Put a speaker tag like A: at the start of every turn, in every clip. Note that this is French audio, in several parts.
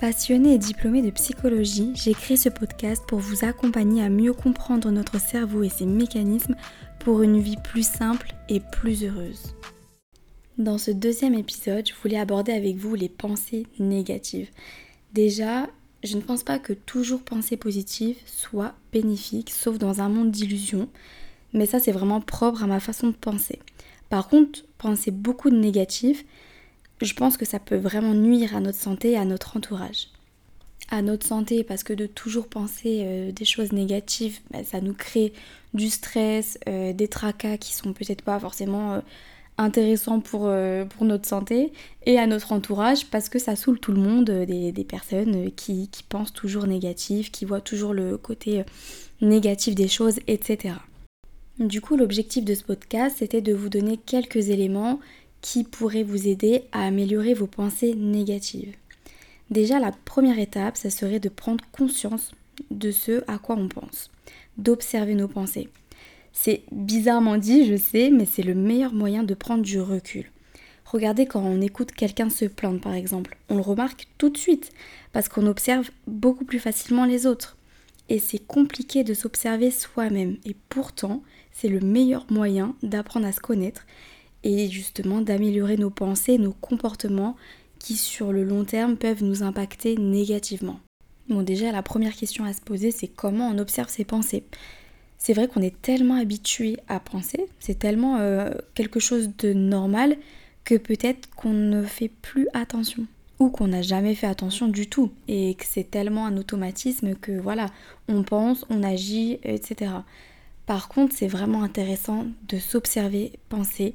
A: Passionnée et diplômée de psychologie, j'ai créé ce podcast pour vous accompagner à mieux comprendre notre cerveau et ses mécanismes pour une vie plus simple et plus heureuse. Dans ce deuxième épisode, je voulais aborder avec vous les pensées négatives. Déjà, je ne pense pas que toujours penser positive soit bénéfique, sauf dans un monde d'illusions, mais ça c'est vraiment propre à ma façon de penser. Par contre, penser beaucoup de négatif, je pense que ça peut vraiment nuire à notre santé et à notre entourage. À notre santé, parce que de toujours penser euh, des choses négatives, bah, ça nous crée du stress, euh, des tracas qui sont peut-être pas forcément euh, intéressants pour, notre santé, et à notre entourage, parce que ça saoule tout le monde, des, personnes qui, qui, pensent toujours négatif, qui voient toujours le côté négatif des choses, etc. Du coup, l'objectif de ce podcast, c'était de vous donner quelques éléments qui pourrait vous aider à améliorer vos pensées négatives. Déjà, la première étape, ça serait de prendre conscience de ce à quoi on pense, d'observer nos pensées. C'est bizarrement dit, je sais, mais c'est le meilleur moyen de prendre du recul. Regardez quand on écoute quelqu'un se plaindre par exemple, on le remarque tout de suite parce qu'on observe beaucoup plus facilement les autres. Et c'est compliqué de s'observer soi-même et pourtant c'est le meilleur moyen d'apprendre à se connaître et justement d'améliorer nos pensées, nos comportements qui sur le long terme peuvent nous impacter négativement. Bon déjà la première question à se poser c'est comment on observe ses pensées? C'est vrai qu'on est tellement habitué à penser, c'est tellement euh, quelque chose de normal que peut-être qu'on ne fait plus attention ou qu'on n'a jamais fait attention du tout et que c'est tellement un automatisme que voilà, on pense, on agit, etc. Par contre, c'est vraiment intéressant de s'observer, penser,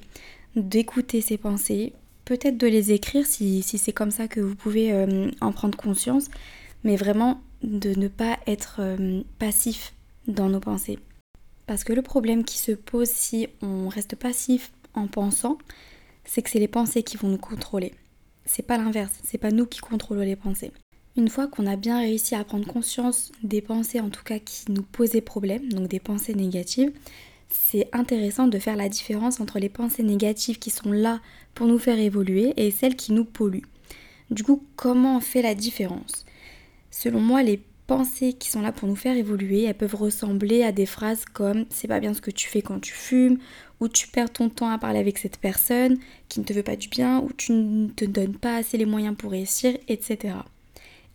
A: d'écouter ses pensées, peut-être de les écrire si, c'est comme ça que vous pouvez euh, en prendre conscience, mais vraiment de ne pas être euh, passif dans nos pensées. Parce que le problème qui se pose si on reste passif en pensant, c'est que c'est les pensées qui vont nous contrôler. C'est pas l'inverse, c'est pas nous qui contrôlons les pensées. Une fois qu'on a bien réussi à prendre conscience des pensées en tout cas qui nous posaient problème, donc des pensées négatives, c'est intéressant de faire la différence entre les pensées négatives qui sont là pour nous faire évoluer et celles qui nous polluent. Du coup, comment on fait la différence? Selon moi, les pensées qui sont là pour nous faire évoluer, elles peuvent ressembler à des phrases comme c'est pas bien ce que tu fais quand tu fumes, ou tu perds ton temps à parler avec cette personne qui ne te veut pas du bien, ou tu ne te donnes pas assez les moyens pour réussir, etc.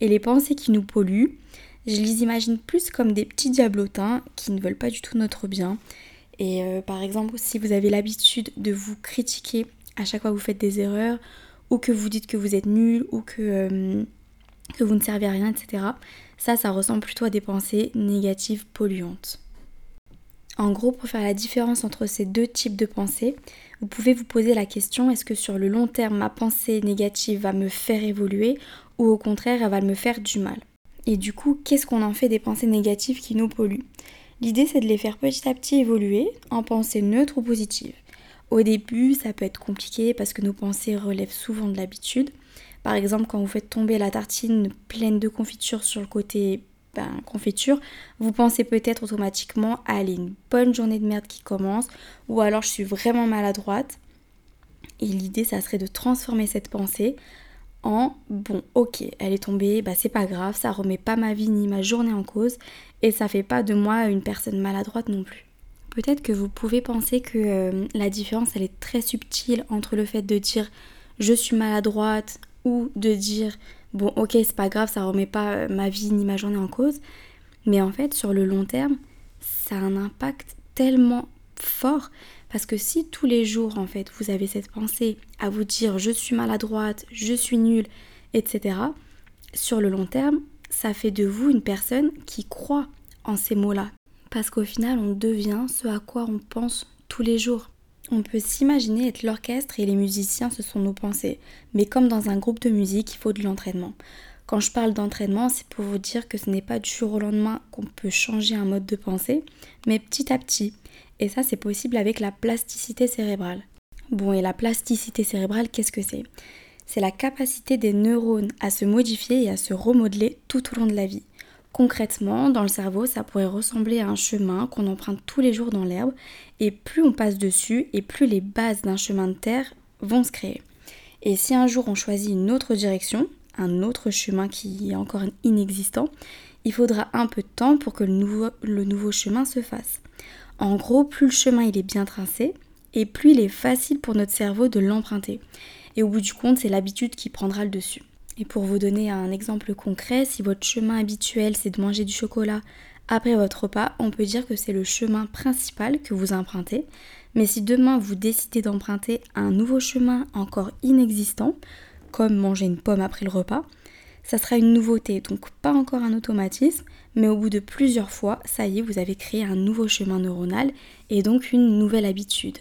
A: Et les pensées qui nous polluent, je les imagine plus comme des petits diablotins qui ne veulent pas du tout notre bien et euh, par exemple, si vous avez l'habitude de vous critiquer à chaque fois que vous faites des erreurs, ou que vous dites que vous êtes nul, ou que, euh, que vous ne servez à rien, etc., ça, ça ressemble plutôt à des pensées négatives polluantes. En gros, pour faire la différence entre ces deux types de pensées, vous pouvez vous poser la question est-ce que sur le long terme, ma pensée négative va me faire évoluer ou au contraire, elle va me faire du mal? Et du coup, qu'est-ce qu'on en fait des pensées négatives qui nous polluent? L'idée c'est de les faire petit à petit évoluer en pensée neutre ou positive. Au début, ça peut être compliqué parce que nos pensées relèvent souvent de l'habitude. Par exemple, quand vous faites tomber la tartine pleine de confiture sur le côté ben, confiture, vous pensez peut-être automatiquement à aller une bonne journée de merde qui commence ou alors je suis vraiment maladroite. Et l'idée, ça serait de transformer cette pensée bon, ok, elle est tombée, bah c'est pas grave, ça remet pas ma vie ni ma journée en cause et ça fait pas de moi une personne maladroite non plus. Peut-être que vous pouvez penser que euh, la différence elle est très subtile entre le fait de dire je suis maladroite ou de dire bon ok c'est pas grave ça remet pas euh, ma vie ni ma journée en cause mais en fait sur le long terme ça a un impact tellement fort parce que si tous les jours, en fait, vous avez cette pensée à vous dire je suis maladroite, je suis nulle, etc., sur le long terme, ça fait de vous une personne qui croit en ces mots-là. Parce qu'au final, on devient ce à quoi on pense tous les jours. On peut s'imaginer être l'orchestre et les musiciens, ce sont nos pensées. Mais comme dans un groupe de musique, il faut de l'entraînement. Quand je parle d'entraînement, c'est pour vous dire que ce n'est pas du jour au lendemain qu'on peut changer un mode de pensée, mais petit à petit. Et ça, c'est possible avec la plasticité cérébrale. Bon, et la plasticité cérébrale, qu'est-ce que c'est? C'est la capacité des neurones à se modifier et à se remodeler tout au long de la vie. Concrètement, dans le cerveau, ça pourrait ressembler à un chemin qu'on emprunte tous les jours dans l'herbe, et plus on passe dessus, et plus les bases d'un chemin de terre vont se créer. Et si un jour on choisit une autre direction, un autre chemin qui est encore inexistant, il faudra un peu de temps pour que le nouveau, le nouveau chemin se fasse. En gros, plus le chemin il est bien tracé, et plus il est facile pour notre cerveau de l'emprunter. Et au bout du compte, c'est l'habitude qui prendra le dessus. Et pour vous donner un exemple concret, si votre chemin habituel c'est de manger du chocolat après votre repas, on peut dire que c'est le chemin principal que vous empruntez. Mais si demain vous décidez d'emprunter un nouveau chemin encore inexistant, comme manger une pomme après le repas, ça sera une nouveauté, donc pas encore un automatisme, mais au bout de plusieurs fois, ça y est, vous avez créé un nouveau chemin neuronal et donc une nouvelle habitude.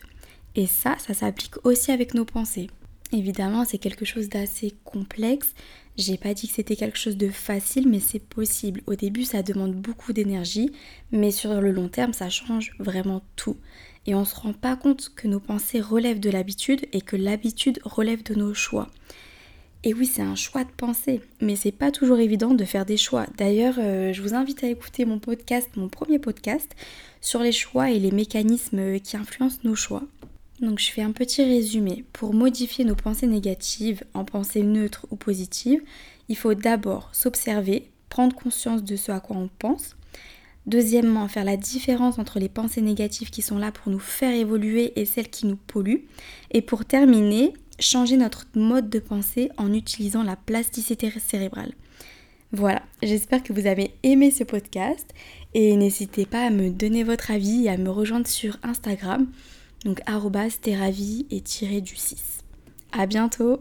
A: Et ça, ça s'applique aussi avec nos pensées. Évidemment, c'est quelque chose d'assez complexe. J'ai pas dit que c'était quelque chose de facile, mais c'est possible. Au début, ça demande beaucoup d'énergie, mais sur le long terme, ça change vraiment tout. Et on se rend pas compte que nos pensées relèvent de l'habitude et que l'habitude relève de nos choix. Et oui, c'est un choix de pensée, mais c'est pas toujours évident de faire des choix. D'ailleurs, euh, je vous invite à écouter mon podcast, mon premier podcast, sur les choix et les mécanismes qui influencent nos choix. Donc je fais un petit résumé. Pour modifier nos pensées négatives en pensées neutres ou positives, il faut d'abord s'observer, prendre conscience de ce à quoi on pense. Deuxièmement, faire la différence entre les pensées négatives qui sont là pour nous faire évoluer et celles qui nous polluent. Et pour terminer, changer notre mode de pensée en utilisant la plasticité cérébrale. Voilà, j'espère que vous avez aimé ce podcast et n'hésitez pas à me donner votre avis et à me rejoindre sur Instagram donc arrobas et tiré du 6. À bientôt